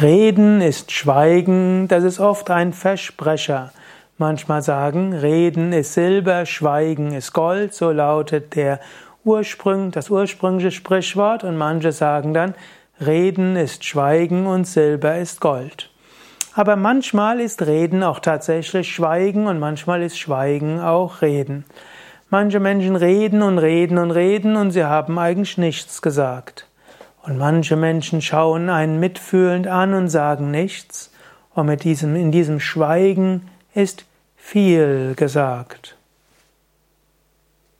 Reden ist Schweigen, das ist oft ein Versprecher. Manchmal sagen, Reden ist Silber, Schweigen ist Gold, so lautet der Ursprung, das ursprüngliche Sprichwort, und manche sagen dann, Reden ist Schweigen und Silber ist Gold. Aber manchmal ist Reden auch tatsächlich Schweigen und manchmal ist Schweigen auch Reden. Manche Menschen reden und reden und reden und sie haben eigentlich nichts gesagt. Und manche Menschen schauen einen mitfühlend an und sagen nichts. Und mit diesem, in diesem Schweigen ist viel gesagt.